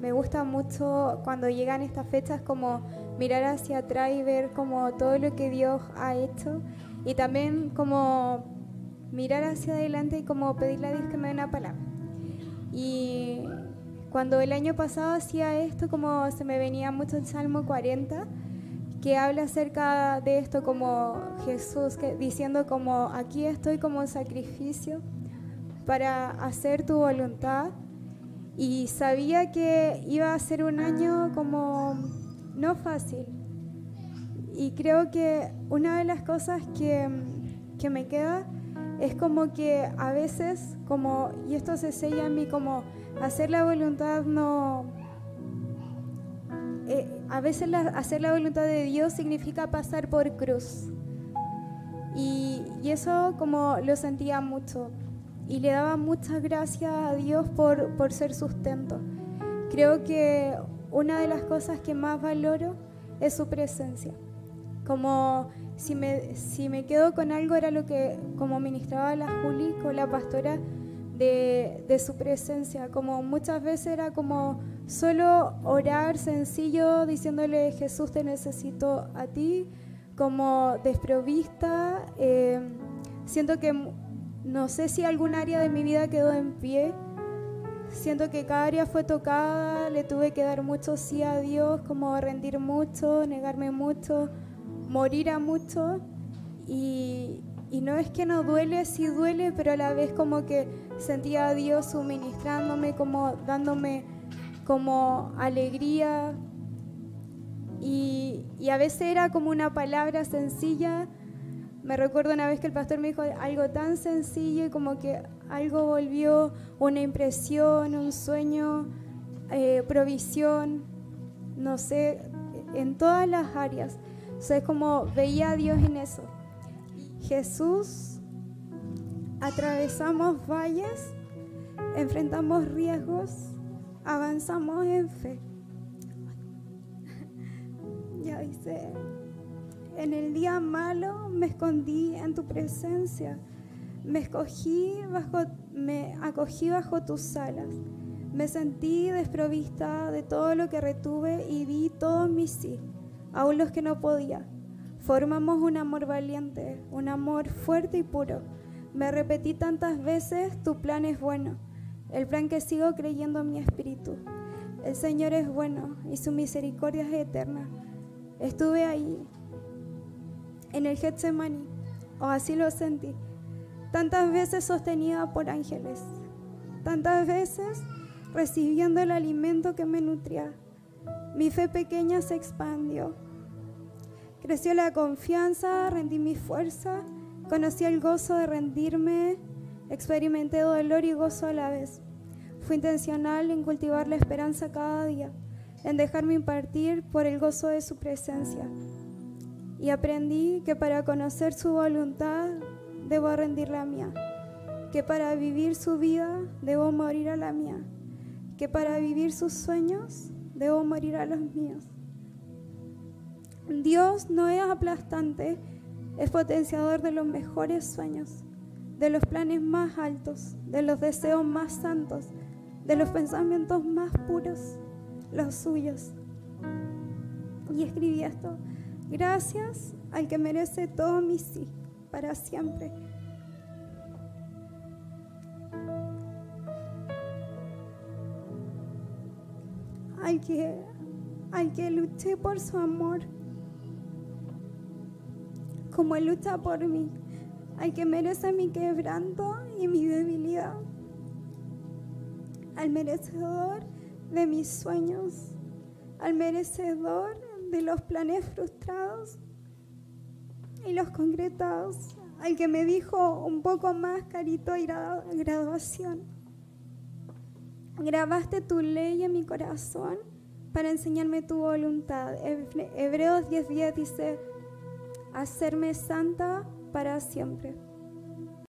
me gusta mucho cuando llegan estas fechas como mirar hacia atrás y ver como todo lo que Dios ha hecho y también como mirar hacia adelante y como pedirle a Dios que me dé una palabra. Y cuando el año pasado hacía esto, como se me venía mucho el Salmo 40, que habla acerca de esto como Jesús, que, diciendo como aquí estoy como sacrificio para hacer tu voluntad. Y sabía que iba a ser un año como no fácil. Y creo que una de las cosas que, que me queda es como que a veces, como, y esto se sella en mí, como hacer la voluntad no... Eh, a veces hacer la voluntad de Dios significa pasar por cruz. Y, y, eso como lo sentía mucho. Y le daba muchas gracias a Dios por, por ser sustento. Creo que una de las cosas que más valoro es su presencia. Como si me, si me quedo con algo era lo que como ministraba la Juli con la pastora de, de su presencia, como muchas veces era como solo orar sencillo diciéndole Jesús te necesito a ti, como desprovista. Eh, siento que no sé si algún área de mi vida quedó en pie. Siento que cada área fue tocada, le tuve que dar mucho sí a Dios, como rendir mucho, negarme mucho morir a mucho y, no es que no duele, sí duele, pero a la vez como que sentía a Dios suministrándome, como dándome como alegría y, y a veces era como una palabra sencilla. Me recuerdo una vez que el pastor me dijo algo tan sencillo y como que algo volvió, una impresión, un sueño, eh, provisión, no sé, en todas las áreas. O sea, como veía a Dios en eso. Jesús, atravesamos valles, enfrentamos riesgos, avanzamos en fe. Ya dice, en el día malo me escondí en tu presencia, me escogí bajo, me acogí bajo tus alas, me sentí desprovista de todo lo que retuve y di todo mi sí aún los que no podía. Formamos un amor valiente, un amor fuerte y puro. Me repetí tantas veces, tu plan es bueno, el plan que sigo creyendo en mi espíritu. El Señor es bueno y su misericordia es eterna. Estuve ahí, en el Getsemani, o así lo sentí, tantas veces sostenida por ángeles, tantas veces recibiendo el alimento que me nutría mi fe pequeña se expandió. Creció la confianza, rendí mi fuerza, conocí el gozo de rendirme, experimenté dolor y gozo a la vez. Fui intencional en cultivar la esperanza cada día, en dejarme impartir por el gozo de su presencia. Y aprendí que para conocer su voluntad debo rendir la mía, que para vivir su vida debo morir a la mía, que para vivir sus sueños debo morir a los míos. Dios no es aplastante, es potenciador de los mejores sueños, de los planes más altos, de los deseos más santos, de los pensamientos más puros, los suyos. Y escribí esto, gracias al que merece todo mi sí, para siempre. Al que, al que luché por su amor, como Él lucha por mí, al que merece mi quebranto y mi debilidad, al merecedor de mis sueños, al merecedor de los planes frustrados y los concretados, al que me dijo un poco más carito graduación Grabaste tu ley en mi corazón para enseñarme tu voluntad. Hebreos 10:10 dice, hacerme santa para siempre.